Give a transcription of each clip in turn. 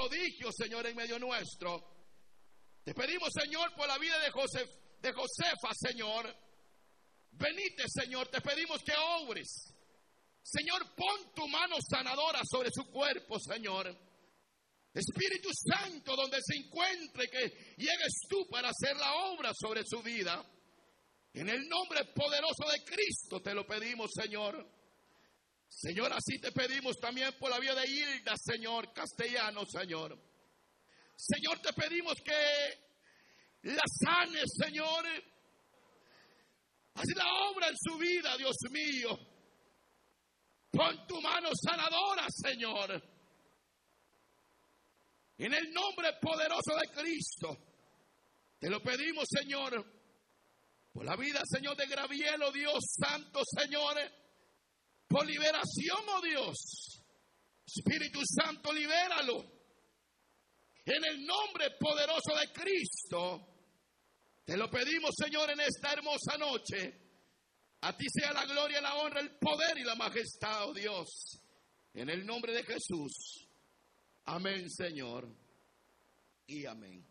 prodigios, Señor, en medio nuestro. Te pedimos, Señor, por la vida de, Josef, de Josefa, Señor. Venite, Señor, te pedimos que obres. Señor, pon tu mano sanadora sobre su cuerpo, Señor. Espíritu Santo, donde se encuentre, que llegues tú para hacer la obra sobre su vida. En el nombre poderoso de Cristo te lo pedimos, Señor. Señor, así te pedimos también por la vida de Hilda, Señor, castellano, Señor. Señor, te pedimos que la sane, Señor. Haz la obra en su vida, Dios mío. Pon tu mano sanadora, Señor. En el nombre poderoso de Cristo. Te lo pedimos, Señor. Por la vida, Señor, de Gravielo, Dios Santo, Señor. Por liberación, oh Dios. Espíritu Santo, libéralo. En el nombre poderoso de Cristo. Te lo pedimos, Señor, en esta hermosa noche. A ti sea la gloria, la honra, el poder y la majestad, oh Dios. En el nombre de Jesús. Amén, Señor. Y amén.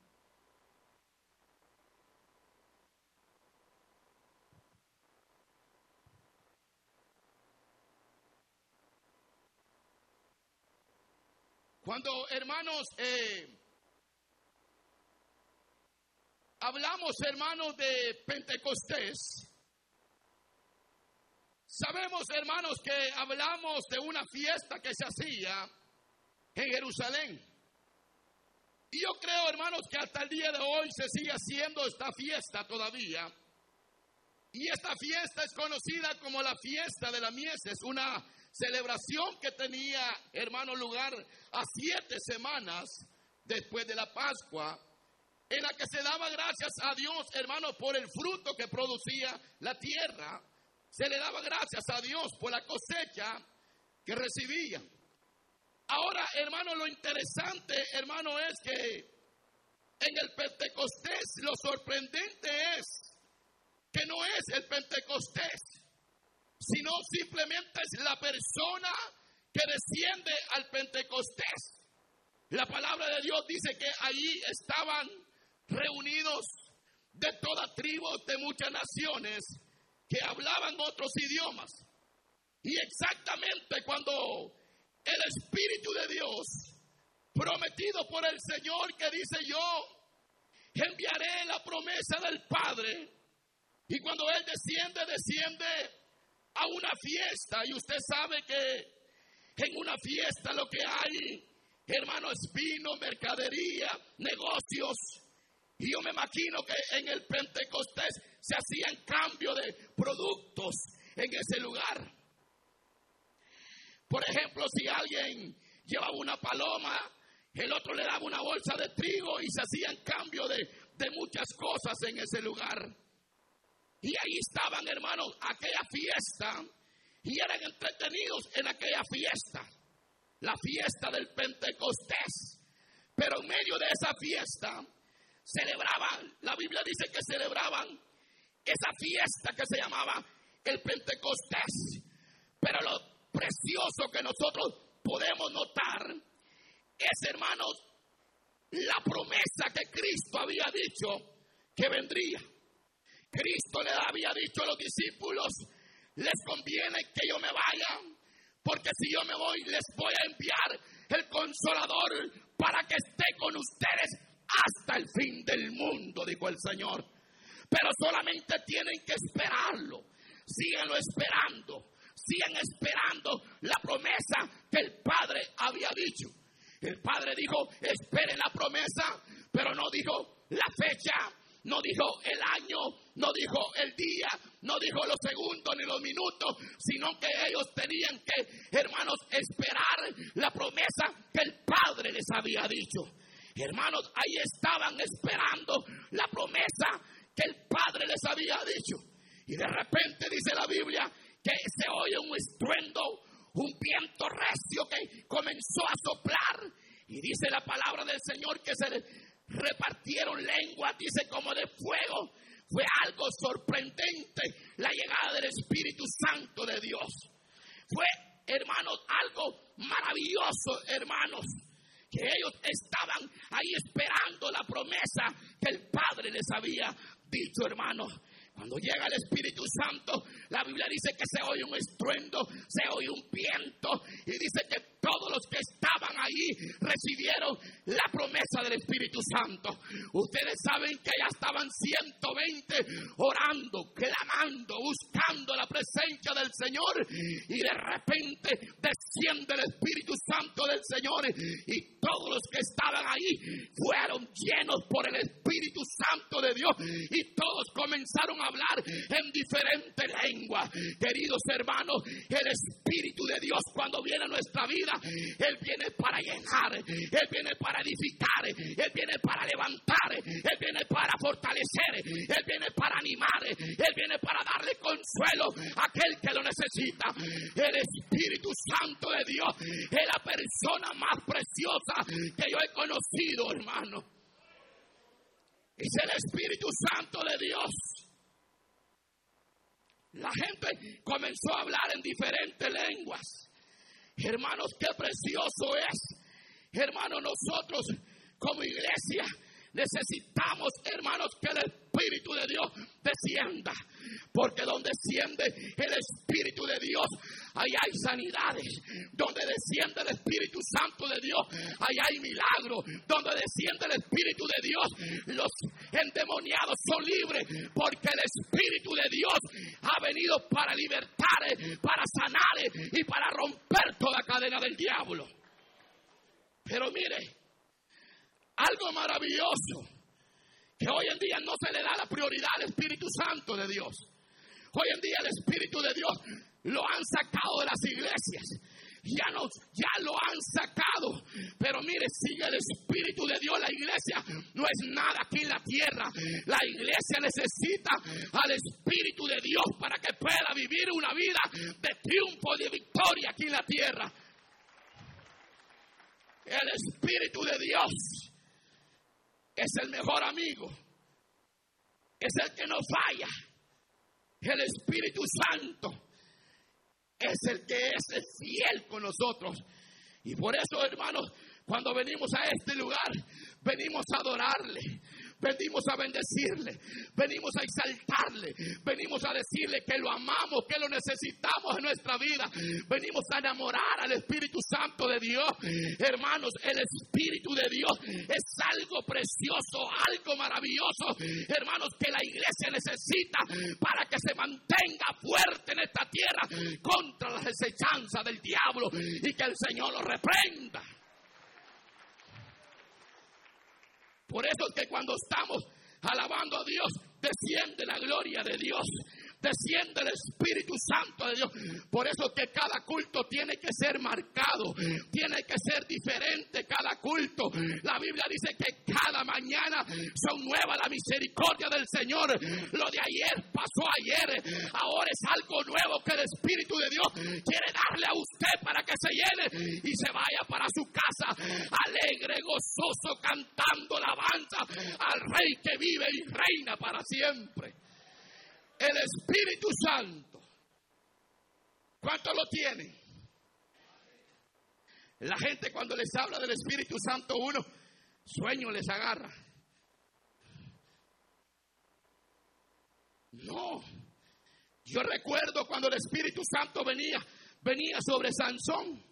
Cuando, hermanos, eh, hablamos, hermanos, de Pentecostés, sabemos, hermanos, que hablamos de una fiesta que se hacía en Jerusalén. Y yo creo, hermanos, que hasta el día de hoy se sigue haciendo esta fiesta todavía. Y esta fiesta es conocida como la fiesta de la mies. Es una celebración que tenía, hermano, lugar a siete semanas después de la Pascua en la que se daba gracias a Dios, hermano, por el fruto que producía la tierra. Se le daba gracias a Dios por la cosecha que recibía. Ahora, hermano, lo interesante, hermano, es que en el Pentecostés lo sorprendente es que no es el Pentecostés, sino simplemente es la persona que desciende al Pentecostés. La palabra de Dios dice que allí estaban reunidos de toda tribu, de muchas naciones, que hablaban otros idiomas. Y exactamente cuando el Espíritu de Dios, prometido por el Señor, que dice yo, enviaré la promesa del Padre. Y cuando Él desciende, desciende a una fiesta. Y usted sabe que en una fiesta lo que hay, hermano, es vino, mercadería, negocios. Y yo me imagino que en el Pentecostés se hacían cambio de productos en ese lugar. Por ejemplo, si alguien llevaba una paloma, el otro le daba una bolsa de trigo y se hacían cambio de, de muchas cosas en ese lugar. Y ahí estaban, hermanos, aquella fiesta y eran entretenidos en aquella fiesta, la fiesta del Pentecostés. Pero en medio de esa fiesta celebraban, la Biblia dice que celebraban esa fiesta que se llamaba el Pentecostés. Pero lo precioso que nosotros podemos notar es, hermanos, la promesa que Cristo había dicho que vendría. Cristo le había dicho a los discípulos, les conviene que yo me vaya, porque si yo me voy les voy a enviar el consolador para que esté con ustedes hasta el fin del mundo, dijo el Señor. Pero solamente tienen que esperarlo. Síganlo esperando. He, todos los que estaban ahí fueron llenos por el Espíritu Santo de Dios y todos comenzaron a hablar en diferentes lenguas. Queridos hermanos, el Espíritu de Dios cuando viene a nuestra vida, Él viene para llenar, Él viene para edificar, Él viene para levantar, Él viene para fortalecer, Él viene para animar, Él viene para darle consuelo a aquel que lo necesita. El Espíritu Santo de Dios es la persona más preciosa que yo he conocido, hermano. Es el Espíritu Santo de Dios. La gente comenzó a hablar en diferentes lenguas. Hermanos, qué precioso es. Hermanos, nosotros como iglesia necesitamos, hermanos, que el Espíritu de Dios descienda. Porque donde desciende el Espíritu de Dios, ahí hay sanidades. Donde desciende el Espíritu Santo de Dios, ahí hay milagros. Donde desciende el Espíritu de Dios, los endemoniados son libres. Porque el Espíritu de Dios ha venido para libertar, para sanar y para romper toda cadena del diablo. Pero mire, algo maravilloso que hoy en día no se le da la prioridad al Espíritu Santo de Dios. Hoy en día el Espíritu de Dios lo han sacado de las iglesias. Ya, no, ya lo han sacado. Pero mire, sigue el Espíritu de Dios. La iglesia no es nada aquí en la tierra. La iglesia necesita al Espíritu de Dios para que pueda vivir una vida de triunfo, de victoria aquí en la tierra. El Espíritu de Dios es el mejor amigo. Es el que no falla. El Espíritu Santo es el que es fiel con nosotros. Y por eso, hermanos, cuando venimos a este lugar, venimos a adorarle, venimos a bendecirle, venimos a exaltarle, venimos a decirle que lo amamos, que lo necesitamos en nuestra vida, venimos a enamorar al Espíritu Santo de Dios. Hermanos, el Espíritu de Dios es algo precioso, algo maravilloso, hermanos, que la iglesia necesita para que se mantenga fuerte en esta tierra contra la desechanza del diablo y que el Señor lo reprenda. Por eso es que cuando estamos alabando a Dios, desciende la gloria de Dios desciende el Espíritu Santo de Dios. Por eso que cada culto tiene que ser marcado, tiene que ser diferente cada culto. La Biblia dice que cada mañana son nuevas la misericordia del Señor. Lo de ayer pasó ayer, ahora es algo nuevo que el Espíritu de Dios quiere darle a usted para que se llene y se vaya para su Rey que vive y reina para siempre el Espíritu Santo. ¿Cuántos lo tienen? La gente cuando les habla del Espíritu Santo, uno, sueño les agarra. No. Yo recuerdo cuando el Espíritu Santo venía, venía sobre Sansón.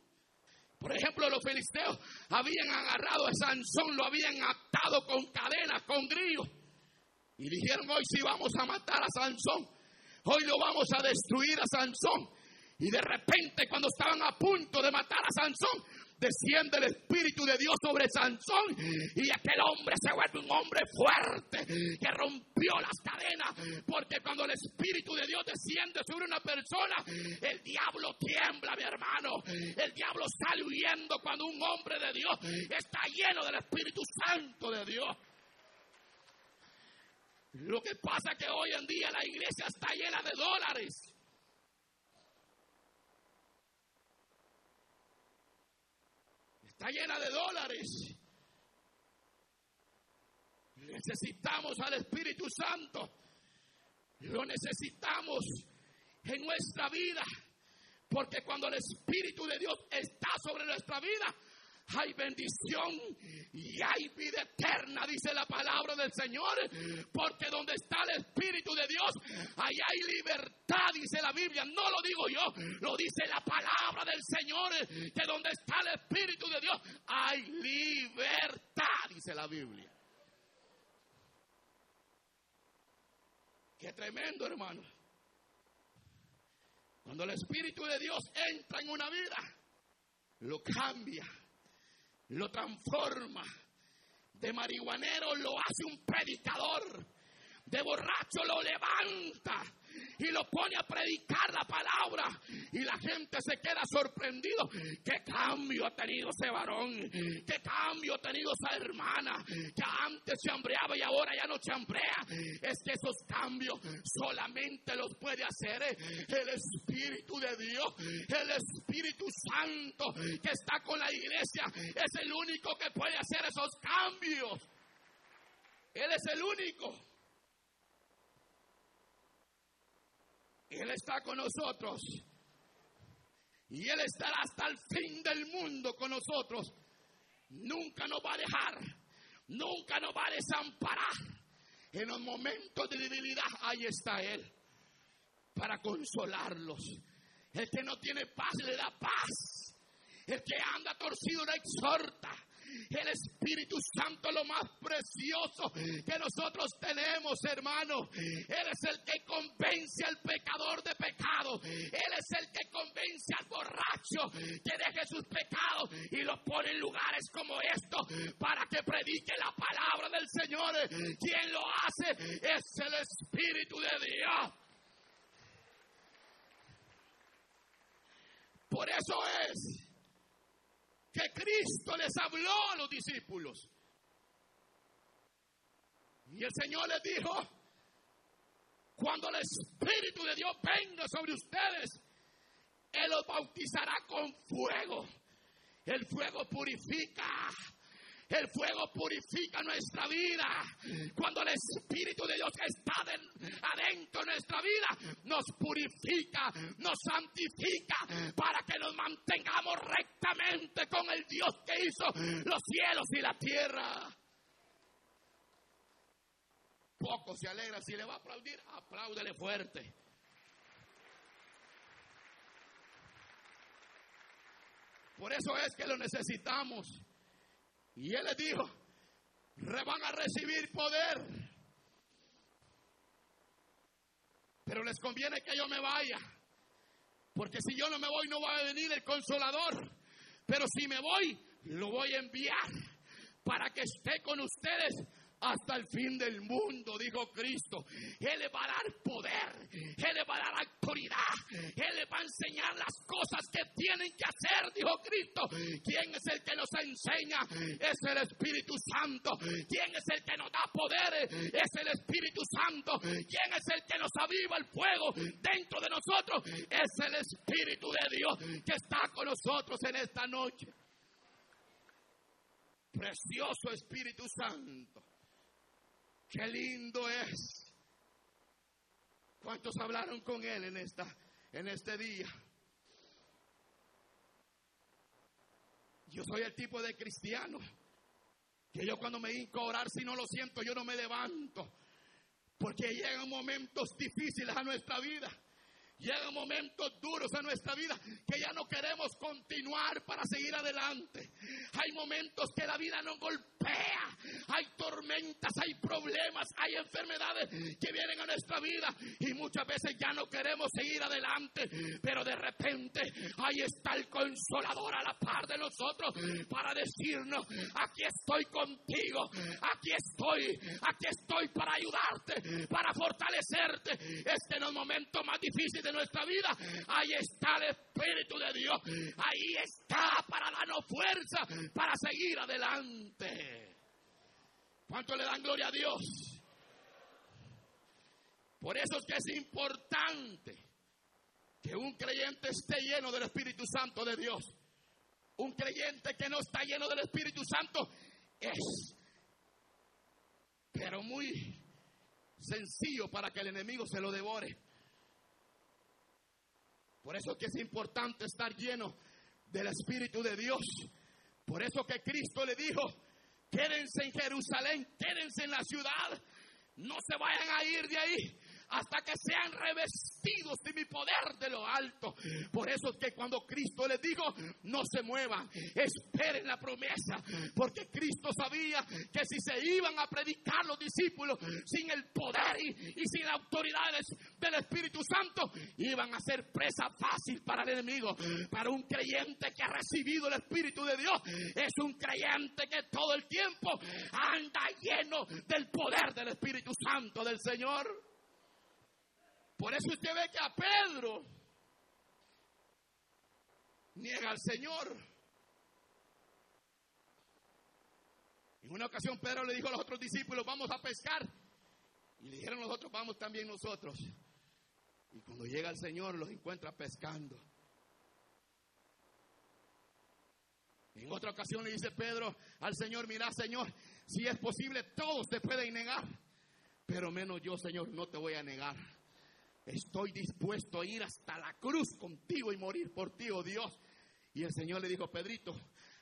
Por ejemplo, los filisteos habían agarrado a Sansón, lo habían atado con cadenas, con grillos. Y dijeron, hoy sí vamos a matar a Sansón. Hoy lo vamos a destruir a Sansón. Y de repente cuando estaban a punto de matar a Sansón, desciende el Espíritu de Dios sobre Sansón y aquel hombre se vuelve un hombre fuerte que rompió las cadenas. Porque cuando el Espíritu de Dios desciende sobre una persona, el diablo tiembla, mi hermano. El diablo sale huyendo cuando un hombre de Dios está lleno del Espíritu Santo de Dios. Lo que pasa es que hoy en día la iglesia está llena de dólares. Está llena de dólares. Necesitamos al Espíritu Santo. Lo necesitamos en nuestra vida. Porque cuando el Espíritu de Dios está sobre nuestra vida, hay bendición y hay vida eterna, dice la palabra del Señor, porque donde está el Espíritu de Dios, ahí hay libertad, dice la Biblia, no lo digo yo, lo dice la palabra del Señor, que donde está el Espíritu de Dios, hay libertad, dice la Biblia. Qué tremendo, hermano. Cuando el Espíritu de Dios entra en una vida, lo cambia lo transforma. De marihuanero lo hace un predicador. De borracho lo levanta y lo pone a predicar la palabra y la gente se queda sorprendido. ¿Qué cambio ha tenido ese varón? ¿Qué cambio ha tenido esa hermana que antes se hambreaba y ahora ya no se hambrea? Es que esos cambios solamente los puede hacer el Espíritu de Dios, el Espíritu Santo que está con la iglesia. Es el único que puede hacer esos cambios. Él es el único. Él está con nosotros. Y Él estará hasta el fin del mundo con nosotros. Nunca nos va a dejar. Nunca nos va a desamparar. En los momentos de debilidad, ahí está Él. Para consolarlos. El que no tiene paz le da paz. El que anda torcido le exhorta. El Espíritu Santo lo más precioso que nosotros tenemos, hermano. Él es el que convence al pecador de pecado. Él es el que convence al borracho que deje sus pecados y los pone en lugares como estos para que predique la palabra del Señor. Quien lo hace es el Espíritu de Dios. Por eso es que Cristo les habló a los discípulos. Y el Señor les dijo, cuando el Espíritu de Dios venga sobre ustedes, Él los bautizará con fuego. El fuego purifica el fuego purifica nuestra vida. Cuando el Espíritu de Dios está adentro de nuestra vida, nos purifica, nos santifica para que nos mantengamos rectamente con el Dios que hizo los cielos y la tierra. Poco se alegra. Si le va a aplaudir, apláudele fuerte. Por eso es que lo necesitamos. Y él les dijo, van a recibir poder. Pero les conviene que yo me vaya. Porque si yo no me voy, no va a venir el consolador. Pero si me voy, lo voy a enviar para que esté con ustedes hasta el fin del mundo, dijo Cristo. Él le va a dar poder, Él le va a dar autoridad, Él le va a enseñar las cosas que tienen que hacer, dijo Cristo. ¿Quién es el que nos enseña? Es el Espíritu Santo. ¿Quién es el que nos da poder? Es el Espíritu Santo. ¿Quién es el que nos aviva el fuego dentro de nosotros? Es el Espíritu de Dios que está con nosotros en esta noche. Precioso Espíritu Santo. Qué lindo es. ¿Cuántos hablaron con él en esta en este día? Yo soy el tipo de cristiano que yo cuando me hinco a orar si no lo siento yo no me levanto porque llegan momentos difíciles a nuestra vida. Llegan momentos duros en nuestra vida que ya no queremos continuar para seguir adelante. Hay momentos que la vida nos golpea. Hay tormentas, hay problemas, hay enfermedades que vienen a nuestra vida y muchas veces ya no queremos seguir adelante. Pero de repente ahí está el consolador a la par de nosotros para decirnos, aquí estoy contigo, aquí estoy, aquí estoy para ayudarte, para fortalecerte. Este en los momentos más difíciles de nuestra vida, ahí está el Espíritu de Dios. Ahí está para darnos fuerza para seguir adelante. ¿Cuánto le dan gloria a Dios? Por eso es que es importante que un creyente esté lleno del Espíritu Santo de Dios. Un creyente que no está lleno del Espíritu Santo es, pero muy sencillo para que el enemigo se lo devore. Por eso es que es importante estar lleno del Espíritu de Dios Por eso que Cristo le dijo, quédense en Jerusalén, quédense en la ciudad, no se vayan a ir de ahí hasta que sean revestidos de mi poder de lo alto. Por eso es que cuando Cristo les dijo, no se muevan, esperen la promesa, porque Cristo sabía que si se iban a predicar los discípulos sin el poder y, sin la autoridad del Espíritu Santo, iban a ser presa fácil para el enemigo. Para un creyente que ha recibido el Espíritu de Dios, es un creyente que todo el tiempo anda lleno del poder del Espíritu Santo del Señor. Por eso usted ve que a Pedro niega al Señor. En una ocasión Pedro le dijo a los otros discípulos, vamos a pescar. Y le dijeron los otros, vamos también nosotros. Y cuando llega el Señor los encuentra pescando. En otra ocasión le dice Pedro al Señor, mira Señor, si es posible todos te pueden negar, pero menos yo Señor no te voy a negar. Estoy dispuesto a ir hasta la cruz contigo y morir por ti, oh Dios. Y el Señor le dijo, Pedrito,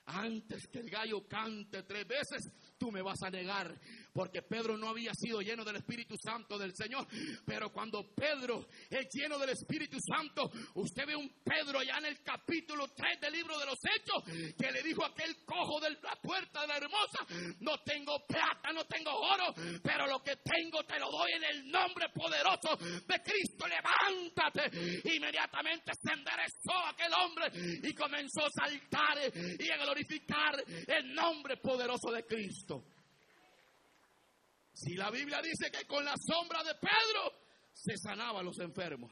antes que el gallo cante tres veces, tú me vas a negar. Porque Pedro no había sido lleno del Espíritu Santo del Señor. Pero cuando Pedro es lleno del Espíritu Santo, usted ve un Pedro ya en el capítulo 3 del libro de los Hechos, que le dijo a aquel cojo de la puerta de la hermosa, no tengo plata, no tengo oro, pero lo que tengo te lo doy en el nombre poderoso de Cristo. Levántate. Inmediatamente se enderezó aquel hombre y comenzó a saltar y a glorificar el nombre poderoso de Cristo. Si la Biblia dice que con la sombra de Pedro se sanaban los enfermos.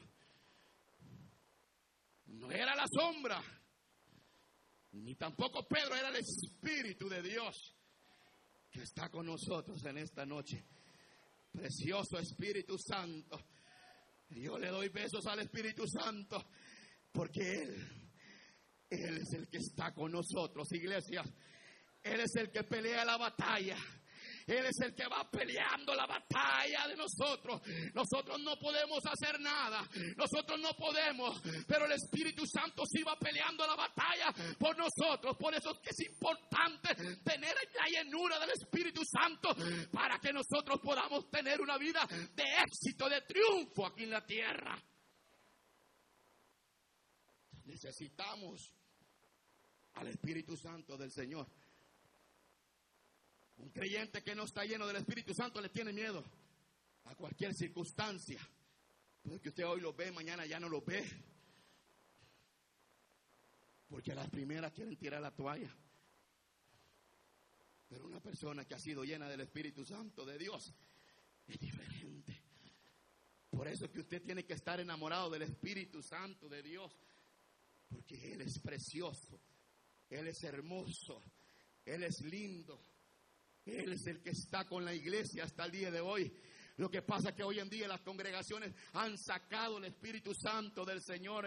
No era la sombra, ni tampoco Pedro, era el Espíritu de Dios que está con nosotros en esta noche. Precioso Espíritu Santo. Yo le doy besos al Espíritu Santo porque Él, Él es el que está con nosotros, iglesia. Él es el que pelea la batalla. Él es el que va peleando la batalla de nosotros. Nosotros no podemos hacer nada. Nosotros no podemos. Pero el Espíritu Santo sí va peleando la batalla por nosotros. Por eso es es importante tener la llenura del Espíritu Santo para que nosotros podamos tener una vida de éxito, de triunfo aquí en la tierra. Necesitamos al Espíritu Santo del Señor. Un creyente que no está lleno del Espíritu Santo le tiene miedo a cualquier circunstancia. Porque usted hoy lo ve, mañana ya no lo ve. Porque las primeras quieren tirar la toalla. Pero una persona que ha sido llena del Espíritu Santo de Dios es diferente. Por eso es que usted tiene que estar enamorado del Espíritu Santo de Dios. Porque Él es precioso. Él es hermoso. Él es lindo. Él es el que está con la iglesia hasta el día de hoy. Lo que pasa es que hoy en día las congregaciones han sacado el Espíritu Santo del Señor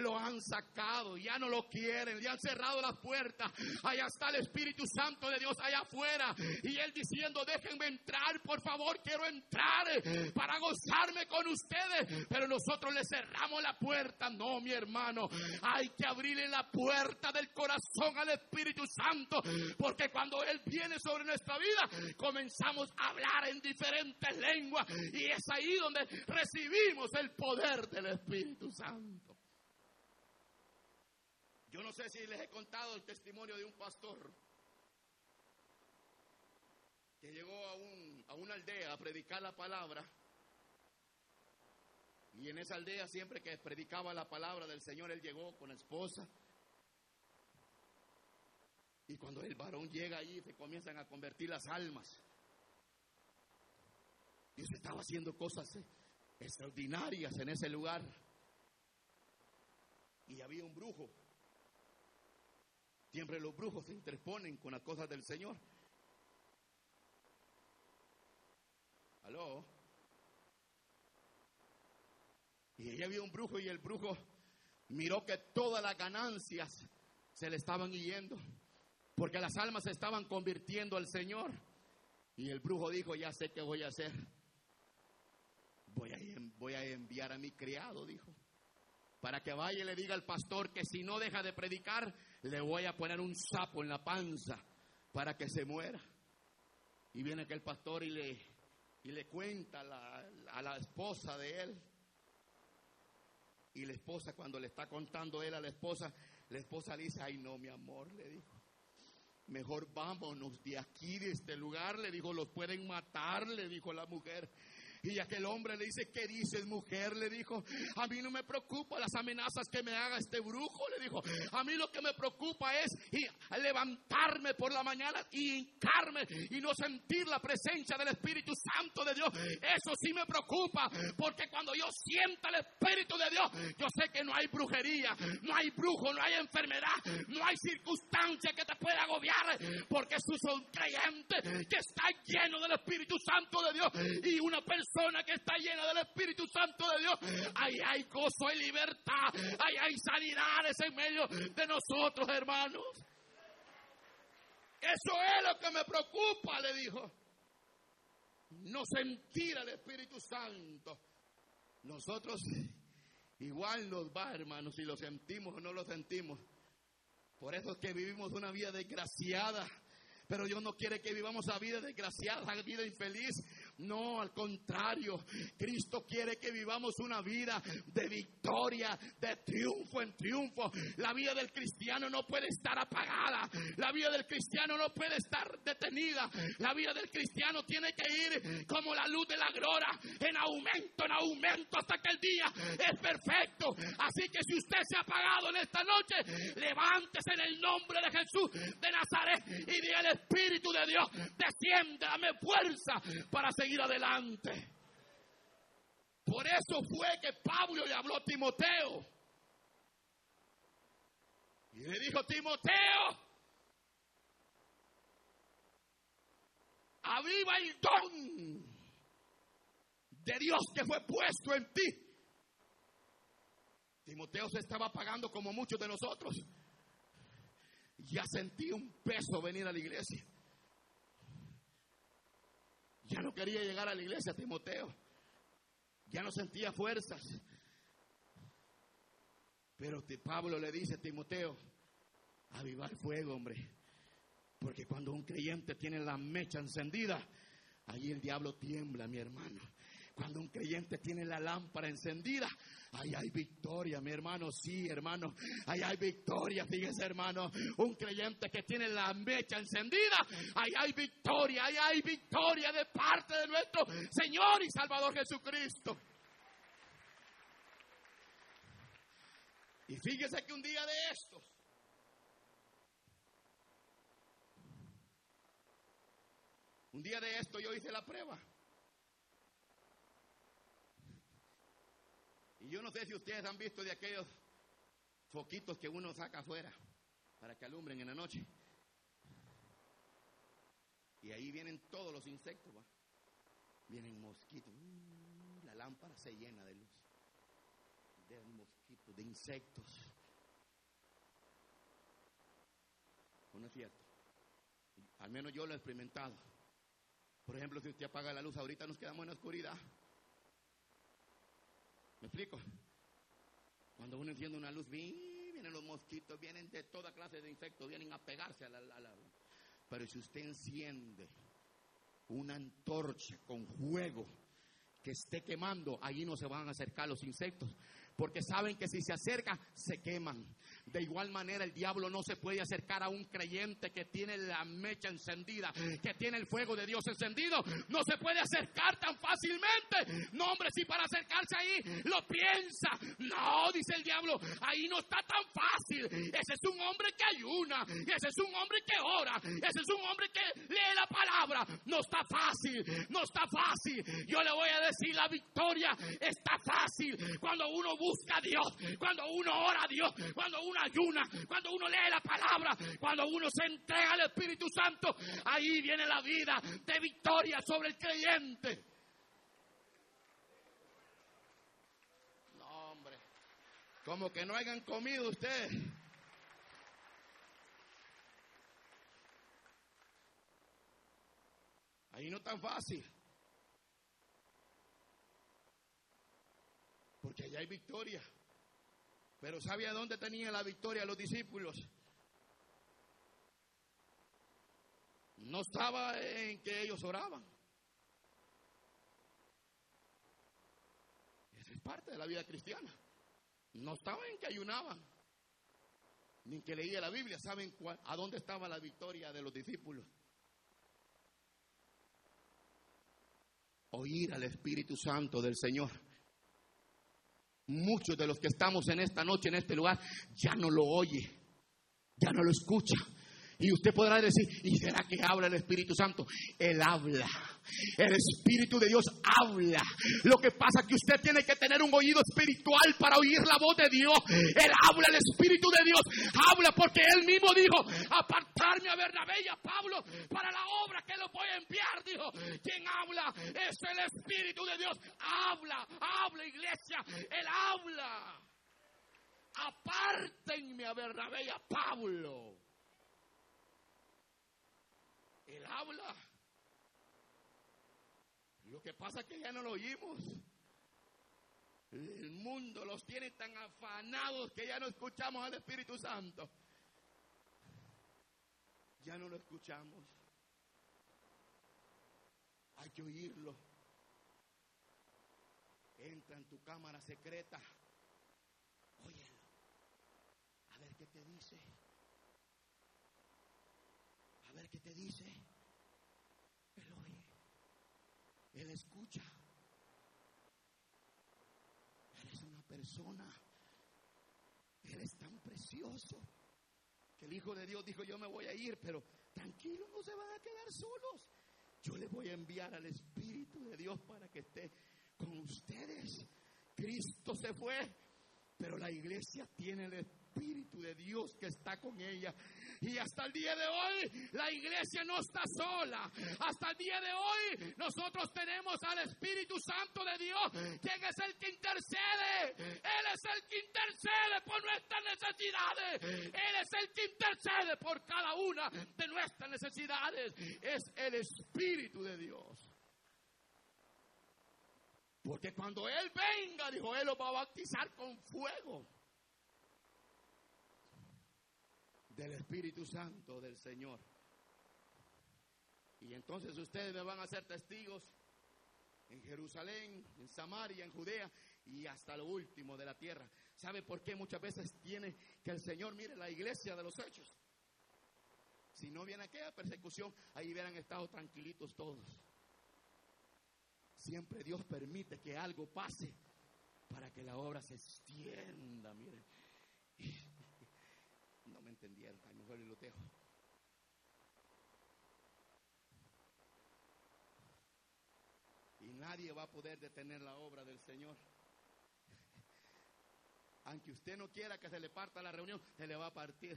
lo han sacado, ya no lo quieren, le han cerrado las puertas. Allá está el Espíritu Santo de Dios allá afuera. Y él diciendo, déjenme entrar, por favor, quiero entrar para gozarme con ustedes. Pero nosotros le cerramos la puerta. No, mi hermano, hay que abrirle la puerta del corazón al Espíritu Santo. Porque cuando Él viene sobre nuestra vida, comenzamos a hablar en diferentes lenguas. Y es ahí donde recibimos el poder del Espíritu Santo. Yo no sé si les he contado el testimonio de un pastor que llegó a, a una aldea a predicar la palabra. Y en esa aldea siempre que predicaba la palabra del Señor, él llegó con la esposa. Y cuando el varón llega allí, se comienzan a convertir las almas. Dios estaba haciendo cosas extraordinarias en ese lugar. Y había un brujo Siempre los brujos se interponen con las cosas del Señor. ¿Aló? Y ella vio un brujo y el brujo miró que todas las ganancias se le estaban yendo, porque las almas se estaban convirtiendo al Señor. Y el brujo dijo, ya sé qué voy a hacer. Voy a, enviar a mi criado, dijo, para que vaya y le diga al pastor que si no deja de predicar, le voy a poner un sapo en la panza para que se muera. Y viene aquel pastor y le, y le cuenta a la esposa de él. Y la esposa, cuando le está contando él a la esposa, la esposa le dice, ay no, mi amor, le dijo. Mejor vámonos de aquí, de este lugar, le dijo, los pueden matar, le dijo la mujer. Y aquel hombre le dice, ¿qué dices mujer? Le dijo, a mí no me preocupa las amenazas que me haga este brujo. Le dijo, a mí lo que me preocupa es levantarme por la mañana y hincarme y no sentir la presencia del Espíritu Santo de Dios. Eso sí me preocupa, porque cuando yo sienta el Espíritu de Dios, yo sé que no hay brujería, no hay brujo, no hay enfermedad, no hay circunstancia que te pueda agobiar, porque tú son creyente que está lleno del Espíritu Santo de Dios y una persona que está llena del Espíritu Santo de Dios, ahí hay gozo y libertad, ahí hay sanidades en medio de nosotros, hermanos. Eso es lo que me preocupa, le dijo. No sentir al Espíritu Santo. Nosotros igual nos va, hermanos, si lo sentimos o no lo sentimos. Por eso es que vivimos una vida desgraciada. Pero Dios no quiere que vivamos la vida desgraciada, la vida infeliz. No, al contrario, Cristo quiere que vivamos una vida de victoria, de triunfo en triunfo. La vida del cristiano no puede estar apagada. La vida del cristiano no puede estar detenida. La vida del cristiano tiene que ir como la luz de la gloria, en aumento, en aumento, hasta que el día es perfecto. Así que si usted se ha apagado en esta noche, levántese en el nombre de Jesús de Nazaret y diga el Espíritu de Dios, desciende, dame fuerza para seguir ir adelante. Por eso fue que Pablo le habló a Timoteo. Y le dijo, Timoteo, aviva el don de Dios que fue puesto en ti. Timoteo se estaba pagando como muchos de nosotros. Ya sentí un peso venir a la iglesia. Ya no quería llegar a la iglesia, Timoteo. Ya no sentía fuerzas. Pero Pablo le dice a Timoteo, avivar fuego, hombre. Porque cuando un creyente tiene la mecha encendida, ahí el diablo tiembla, mi hermano. Cuando un creyente tiene la lámpara encendida, ahí hay victoria, mi hermano. Sí, hermano. Ahí hay victoria, fíjese, hermano. Un creyente que tiene la mecha encendida, ahí hay victoria, ahí hay victoria de parte de nuestro Señor y Salvador Jesucristo. Y fíjese que un día de estos, un día de esto yo hice la prueba. Y yo no sé si ustedes han visto de aquellos foquitos que uno saca afuera para que alumbren en la noche. Y ahí vienen todos los insectos, Vienen mosquitos. Uh, la lámpara se llena de luz. De mosquitos, de insectos. ¿O no es cierto? Al menos yo lo he experimentado. Por ejemplo, si usted apaga la luz, ahorita nos quedamos en la oscuridad. ¿Me explico? Cuando uno enciende una luz, vienen los mosquitos, vienen de toda clase de insectos, vienen a pegarse a la, luz. Pero si usted enciende una antorcha con fuego que esté quemando, allí no se van a acercar los insectos, porque saben que si se acerca, se queman. De igual manera, el diablo no se puede acercar a un creyente que tiene la mecha encendida, que tiene el fuego de Dios encendido. No se puede acercar tan fácilmente. No, hombre, si para acercarse ahí lo piensa. No, dice el diablo, ahí no está tan fácil. Ese es un hombre que ayuna, ese es un hombre que ora, ese es un hombre que lee la palabra. No está fácil, no está fácil. Yo le voy a decir, la victoria está fácil cuando uno busca a Dios, cuando uno ora a Dios, cuando uno ayuna, cuando uno lee la palabra, cuando uno se entrega al Espíritu Santo, ahí viene la vida de victoria sobre el creyente. No, hombre, como que no hayan comido ustedes. Ahí no es tan fácil. Porque allá hay victoria. Pero ¿sabía dónde tenían la victoria los discípulos? No estaba en que ellos oraban. Esa es parte de la vida cristiana. No estaba en que ayunaban, ni en que leía la Biblia. ¿Saben a dónde estaba la victoria de los discípulos? Oír al Espíritu Santo del Señor. Muchos de los que estamos en esta noche, en este lugar, ya no lo oye, ya no lo escucha. Y usted podrá decir, ¿y será que habla el Espíritu Santo? Él habla. El Espíritu de Dios habla. Lo que pasa es que usted tiene que tener un oído espiritual para oír la voz de Dios. Él habla, el Espíritu de Dios habla porque Él mismo dijo, apartarme a Bernabé y a Pablo para la obra que lo voy a enviar. Dijo, quien habla es el Espíritu de Dios. Habla, habla iglesia. Él habla. Apártenme a Bernabé y a Pablo. Él habla. Lo que pasa es que ya no lo oímos. El mundo los tiene tan afanados que ya no escuchamos al Espíritu Santo. Ya no lo escuchamos. Hay que oírlo. Entra en tu cámara secreta. Óyelo. A ver qué te dice. Ver qué te dice. Él oye. Él escucha. Eres una persona. Eres tan precioso. Que el Hijo de Dios dijo, yo me voy a ir, pero tranquilo, no se van a quedar solos. Yo le voy a enviar al Espíritu de Dios para que esté con ustedes. Cristo se fue, pero la iglesia tiene el Espíritu de Dios que está con ella. Y hasta el día de hoy la iglesia no está sola. Hasta el día de hoy nosotros tenemos al Espíritu Santo de Dios, quien es el que intercede. Él es el que intercede por nuestras necesidades. Él es el que intercede por cada una de nuestras necesidades. Es el Espíritu de Dios. Porque cuando Él venga, dijo, Él lo va a bautizar con fuego. Del Espíritu Santo del Señor. Y entonces ustedes me van a ser testigos en Jerusalén, en Samaria, en Judea y hasta lo último de la tierra. ¿Sabe por qué muchas veces tiene que el Señor mire la iglesia de los hechos? Si no viene aquella persecución, ahí hubieran estado tranquilitos todos. Siempre Dios permite que algo pase para que la obra se extienda, miren entendieron, lo dejo. Y nadie va a poder detener la obra del Señor. Aunque usted no quiera que se le parta la reunión, se le va a partir.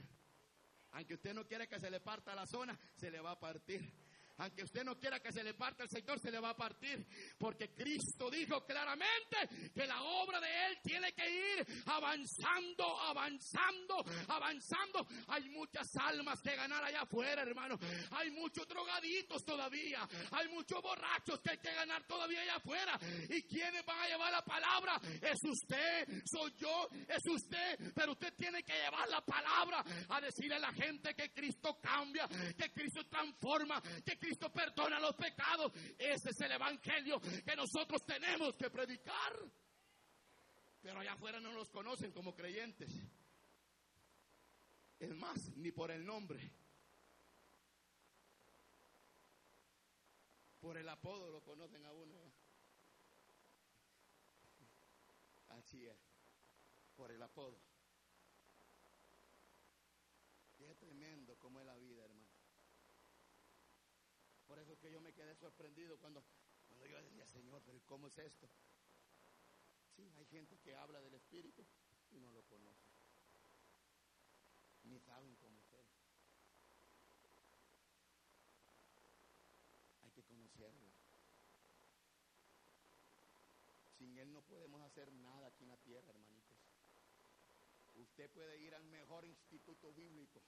Aunque usted no quiera que se le parta la zona, se le va a partir. Aunque usted no quiera que se le parte el sector, se le va a partir. Porque Cristo dijo claramente que la obra de Él tiene que ir avanzando, avanzando, avanzando. Hay muchas almas que ganar allá afuera, hermano. Hay muchos drogaditos todavía. Hay muchos borrachos que hay que ganar todavía allá afuera. ¿Y quiénes van a llevar la palabra? Es usted, soy yo, es usted. Pero usted tiene que llevar la palabra a decirle a la gente que Cristo cambia, que Cristo transforma, que Cristo Cristo perdona los pecados. Ese es el evangelio que nosotros tenemos que predicar. Pero allá afuera no los conocen como creyentes. Es más, ni por el nombre. Por el apodo lo conocen a uno. Así es. Por el apodo. Qué tremendo como es la vida, hermano. Por eso es que yo me quedé sorprendido cuando, cuando yo decía, Señor, pero ¿cómo es esto? Sí, hay gente que habla del Espíritu y no lo conoce. Ni saben cómo es. Hay que conocerlo. Sin Él no podemos hacer nada aquí en la tierra, hermanitos. Usted puede ir al mejor instituto bíblico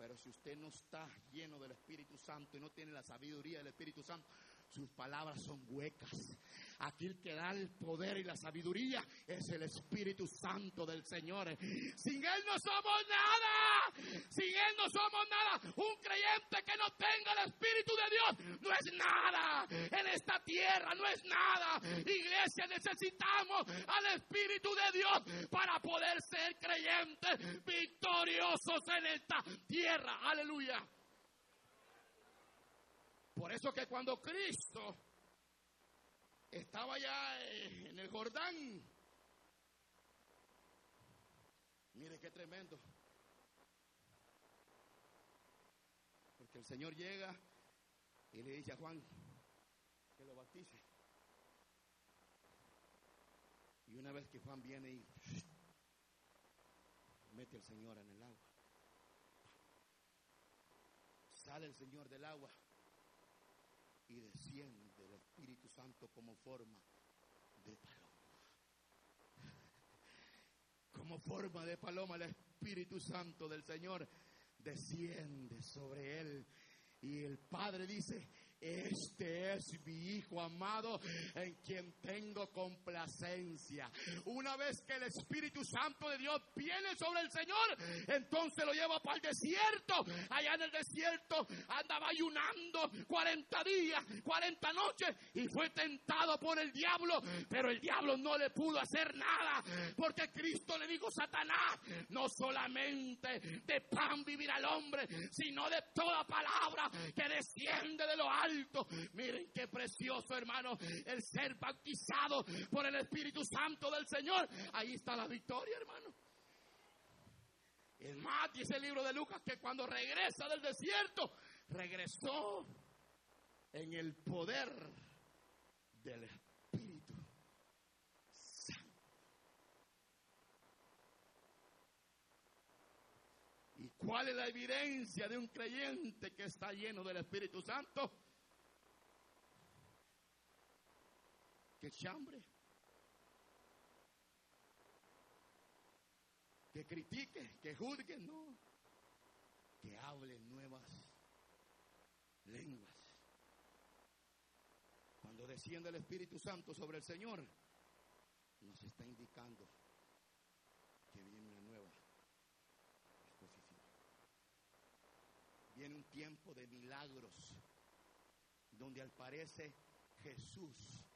pero si usted no está lleno del Espíritu Santo y no tiene la sabiduría del Espíritu Santo, sus palabras son huecas. Aquí el que da el poder y la sabiduría es el Espíritu Santo del Señor. Sin Él no somos nada. Sin Él no somos nada. Un creyente que no tenga el Espíritu de Dios no es nada. En esta tierra no es nada. Iglesia, necesitamos al Espíritu de Dios para poder ser creyentes victoriosos en esta tierra. Aleluya. Por eso que cuando Cristo estaba ya en el Jordán, mire qué tremendo. Porque el Señor llega y le dice a Juan que lo bautice. Y una vez que Juan viene y mete al Señor en el agua, sale el Señor del agua y desciende el Espíritu Santo como forma de paloma. Como forma de paloma el Espíritu Santo del Señor desciende sobre él. Y el Padre dice, este es mi Hijo amado en quien tengo complacencia. Una vez que el Espíritu Santo de Dios viene sobre el Señor, entonces lo lleva para el desierto. Allá en el desierto andaba ayunando 40 días, 40 noches y fue tentado por el diablo. Pero el diablo no le pudo hacer nada porque Cristo le dijo, Satanás, no solamente de pan vivirá el hombre, sino de toda palabra que desciende de lo alto Miren qué precioso, hermano, el ser bautizado por el Espíritu Santo del Señor. Ahí está la victoria, hermano. Es más, dice el libro de Lucas que cuando regresa del desierto, regresó en el poder del Espíritu Santo. ¿Y cuál es la evidencia de un creyente que está lleno del Espíritu Santo? Que chambre, que critique, que juzgue, no, que hable nuevas lenguas. Cuando desciende el Espíritu Santo sobre el Señor, nos está indicando que viene una nueva exposición. Viene un tiempo de milagros donde al parecer Jesús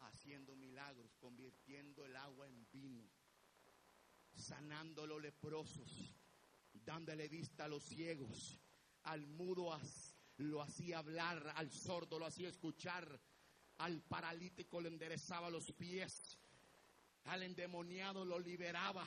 haciendo milagros, convirtiendo el agua en vino, sanando los leprosos, dándole vista a los ciegos, al mudo lo hacía hablar, al sordo lo hacía escuchar, al paralítico le enderezaba los pies, al endemoniado lo liberaba,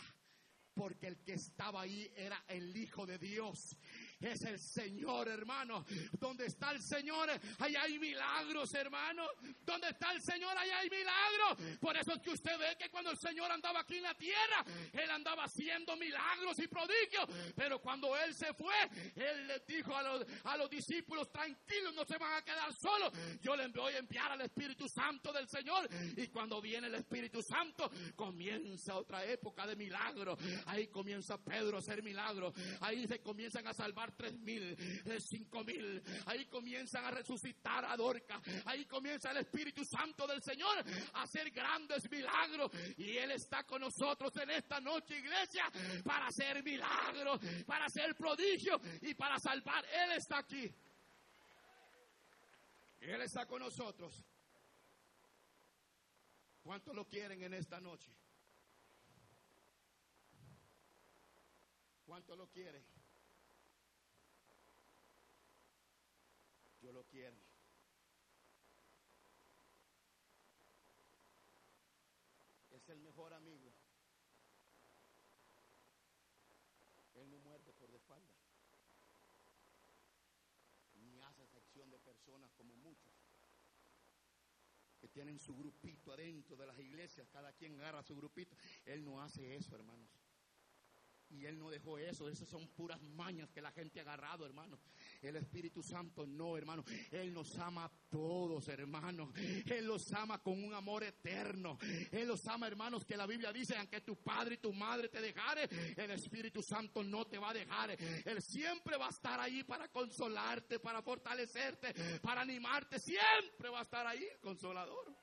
porque el que estaba ahí era el Hijo de Dios es el Señor, hermano. Donde está el Señor, allá hay milagros, hermano. Donde está el Señor, allá hay milagros. Por eso es que usted ve que cuando el Señor andaba aquí en la tierra, Él andaba haciendo milagros y prodigios. Pero cuando Él se fue, Él les dijo a los, a los discípulos, tranquilos, no se van a quedar solos. Yo les voy a enviar al Espíritu Santo del Señor. Y cuando viene el Espíritu Santo, comienza otra época de milagros. Ahí comienza Pedro a hacer milagros. Ahí se comienzan a salvar tres mil, eh, cinco mil. Ahí comienzan a resucitar a Dorca. Ahí comienza el Espíritu Santo del Señor a hacer grandes milagros. Y Él está con nosotros en esta noche, iglesia, para hacer milagros, para hacer prodigios y para salvar. Él está aquí. Él está con nosotros. ¿Cuántos lo quieren en esta noche? ¿Cuántos lo quieren? Yo lo quiero. Es el mejor amigo. Él no muerde por de espalda. Ni hace sección de personas como muchos que tienen su grupito adentro de las iglesias, cada quien agarra su grupito. Él no hace eso, hermanos. Y él no dejó eso, esas son puras mañas que la gente ha agarrado, hermano. El Espíritu Santo no, hermano. Él nos ama a todos, hermanos. Él los ama con un amor eterno. Él los ama, hermanos, que la Biblia dice, aunque tu padre y tu madre te dejare, el Espíritu Santo no te va a dejar. Él siempre va a estar ahí para consolarte, para fortalecerte, para animarte. Siempre va a estar ahí, consolador.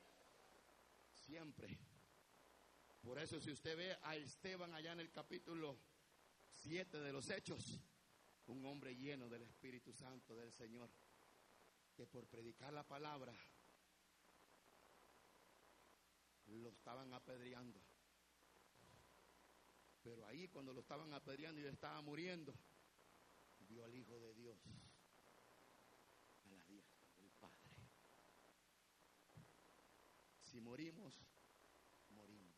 Siempre. Por eso si usted ve a Esteban allá en el capítulo 7 de los Hechos, un hombre lleno del Espíritu Santo del Señor, que por predicar la palabra lo estaban apedreando. Pero ahí cuando lo estaban apedreando y estaba muriendo, vio al Hijo de Dios a la del Padre. Si morimos, morimos.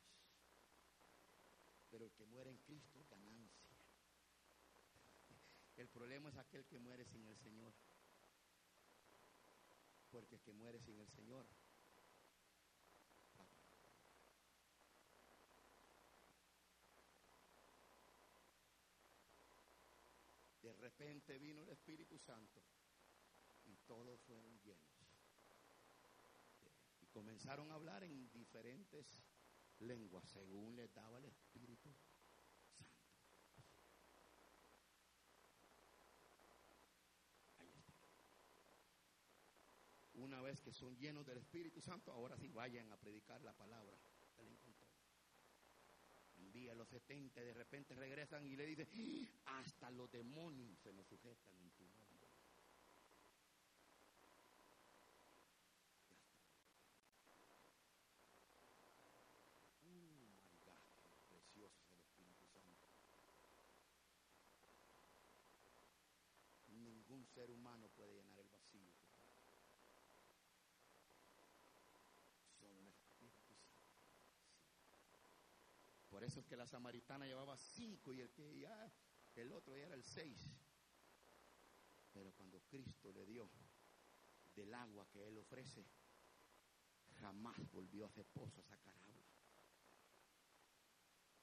Pero el que muere en Cristo ganancia. El problema es aquel que muere sin el Señor. Porque el que muere sin el Señor De repente vino el Espíritu Santo y todos fueron llenos. Y comenzaron a hablar en diferentes lenguas según les daba el Espíritu Santo. Ahí está. Una que son llenos del Espíritu Santo, ahora sí vayan a predicar la palabra. Envía a los 70, de repente regresan y le dicen, hasta los demonios se nos sujetan en tu nombre. Ningún ser humano puede llenar el vacío Solo el Espíritu Santo. Que la samaritana llevaba cinco y el que ya, el otro ya era el seis. Pero cuando Cristo le dio del agua que Él ofrece, jamás volvió a hacer pozo a sacar agua.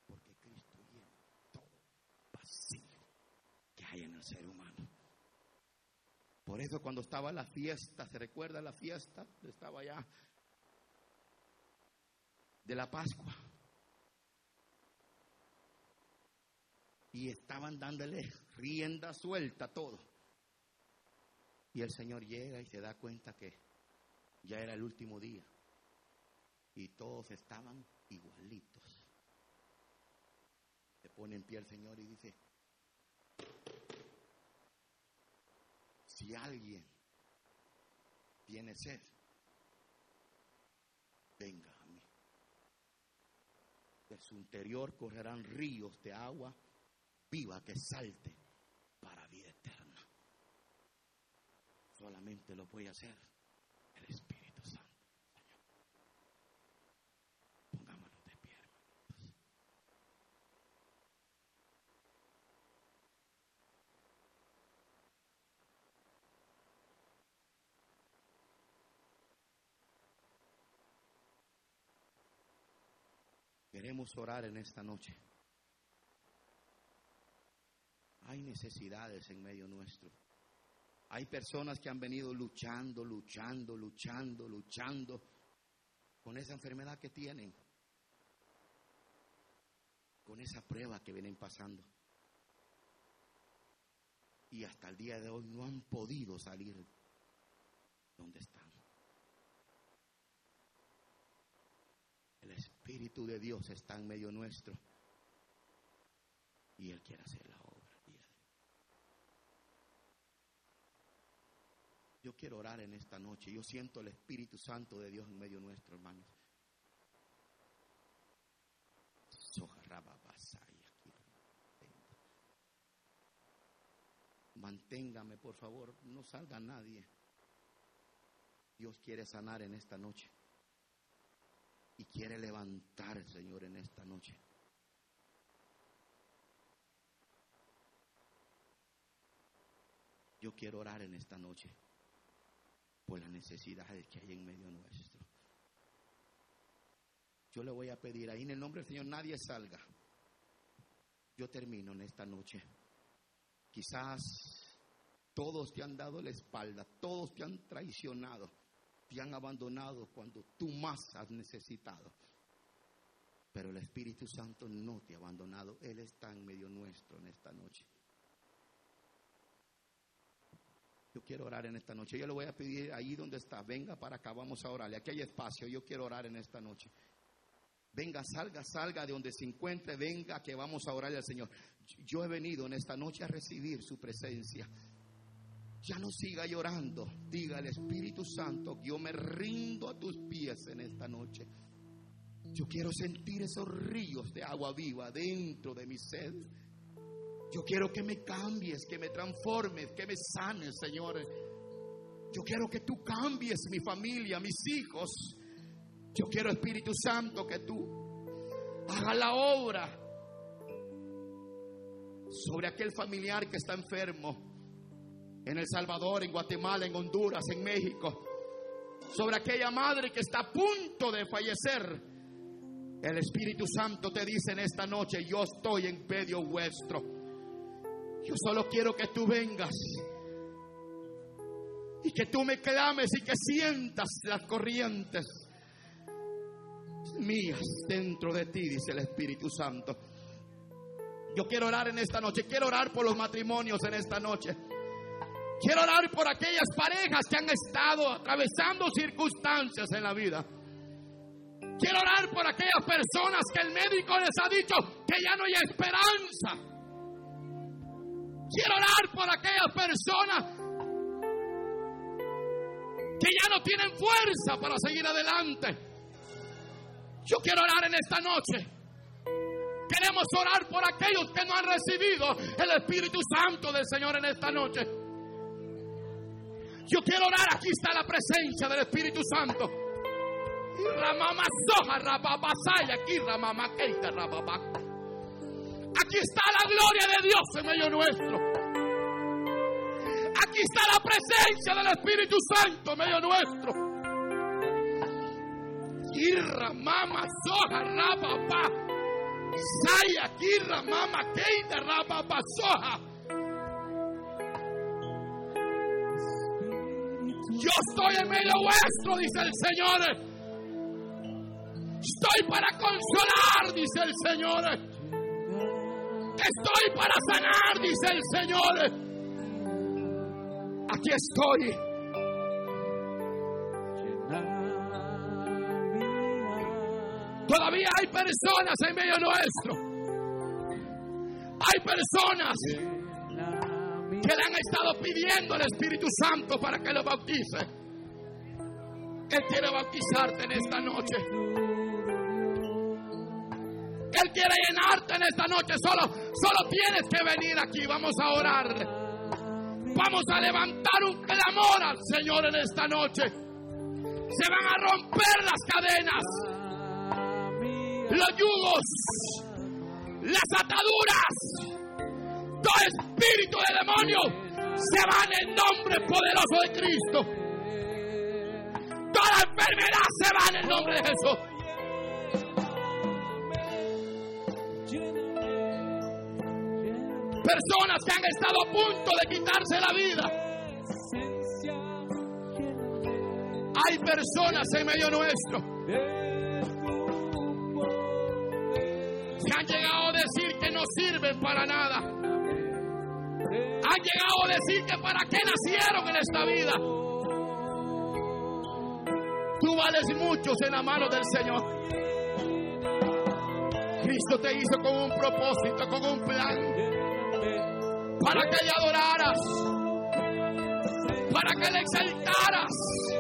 Porque Cristo llena todo vacío que hay en el ser humano. Por eso cuando estaba la fiesta, ¿se recuerda la fiesta? Estaba ya de la Pascua. Y estaban dándole rienda suelta a todo. Y el Señor llega y se da cuenta que ya era el último día. Y todos estaban igualitos. Se pone en pie el Señor y dice, si alguien tiene sed, venga a mí. De su interior correrán ríos de agua viva que salte para vida eterna. Solamente lo puede hacer el Espíritu Santo. Pongámonos de pie, hermanitos. Queremos orar en esta noche. Hay necesidades en medio nuestro. Hay personas que han venido luchando, luchando, luchando, luchando con esa enfermedad que tienen, con esa prueba que vienen pasando. Y hasta el día de hoy no han podido salir donde están. El Espíritu de Dios está en medio nuestro y Él quiere hacer la obra. Yo quiero orar en esta noche. Yo siento el Espíritu Santo de Dios en medio nuestro, hermanos. Manténgame, por favor, no salga nadie. Dios quiere sanar en esta noche. Y quiere levantar, Señor, en esta noche. Yo quiero orar en esta noche por las necesidades que hay en medio nuestro. Yo le voy a pedir ahí en el nombre del Señor, nadie salga. Yo termino en esta noche. Quizás Todos te han dado la espalda, todos te han traicionado, te han abandonado cuando tú más has necesitado. Pero el Espíritu Santo no te ha abandonado, Él está en medio nuestro en esta noche. Yo quiero orar en esta noche. Yo le voy a pedir ahí donde está, venga para acá, vamos a orarle. Aquí hay espacio, yo quiero orar en esta noche. Venga, salga, salga de donde se encuentre, venga que vamos a orarle al Señor. Yo he venido en esta noche a recibir su presencia. Ya no siga llorando. Diga al Espíritu Santo yo me rindo a tus pies en esta noche. Yo quiero sentir esos ríos de agua viva dentro de mi sed. Yo quiero que me cambies, que me transformes, que me sanes, Señor. Yo quiero que tú cambies mi familia, mis hijos. Yo quiero, Espíritu Santo, que tú hagas la obra sobre aquel familiar que está enfermo en El Salvador, en Guatemala, en Honduras, en México. Sobre aquella madre que está a punto de fallecer. El Espíritu Santo te dice en esta noche, yo estoy en medio vuestro. Yo solo quiero que tú vengas y que tú me clames y que sientas las corrientes mías dentro de ti, dice el Espíritu Santo. Yo quiero orar en esta noche, quiero orar por los matrimonios en esta noche. Quiero orar por aquellas parejas que han estado atravesando circunstancias en la vida. Quiero orar por aquellas personas que el médico les ha dicho que ya no hay esperanza. Quiero orar por aquellas personas que ya no tienen fuerza para seguir adelante. Yo quiero orar en esta noche. Queremos orar por aquellos que no han recibido el Espíritu Santo del Señor en esta noche. Yo quiero orar, aquí está la presencia del Espíritu Santo. Aquí está la gloria de Dios en medio nuestro. Aquí está la presencia del Espíritu Santo en medio nuestro. Irra mama soja rababa. Saya kirra mama keita rababa soja. Yo estoy en medio vuestro, dice el Señor. Estoy para consolar, dice el Señor. Estoy para sanar, dice el Señor. Aquí estoy. Todavía hay personas en medio nuestro. Hay personas que le han estado pidiendo al Espíritu Santo para que lo bautice. Él quiere bautizarte en esta noche. Él quiere llenarte en esta noche. Solo, solo tienes que venir aquí. Vamos a orar. Vamos a levantar un clamor al Señor en esta noche. Se van a romper las cadenas, los yugos, las ataduras. Todo espíritu de demonio se va en el nombre poderoso de Cristo. Toda enfermedad se va en el nombre de Jesús. Personas que han estado a punto de quitarse la vida. Hay personas en medio nuestro que han llegado a decir que no sirven para nada. Han llegado a decir que para qué nacieron en esta vida. Tú vales mucho en la mano del Señor. Cristo te hizo con un propósito, con un plan, para que le adoraras, para que le exaltaras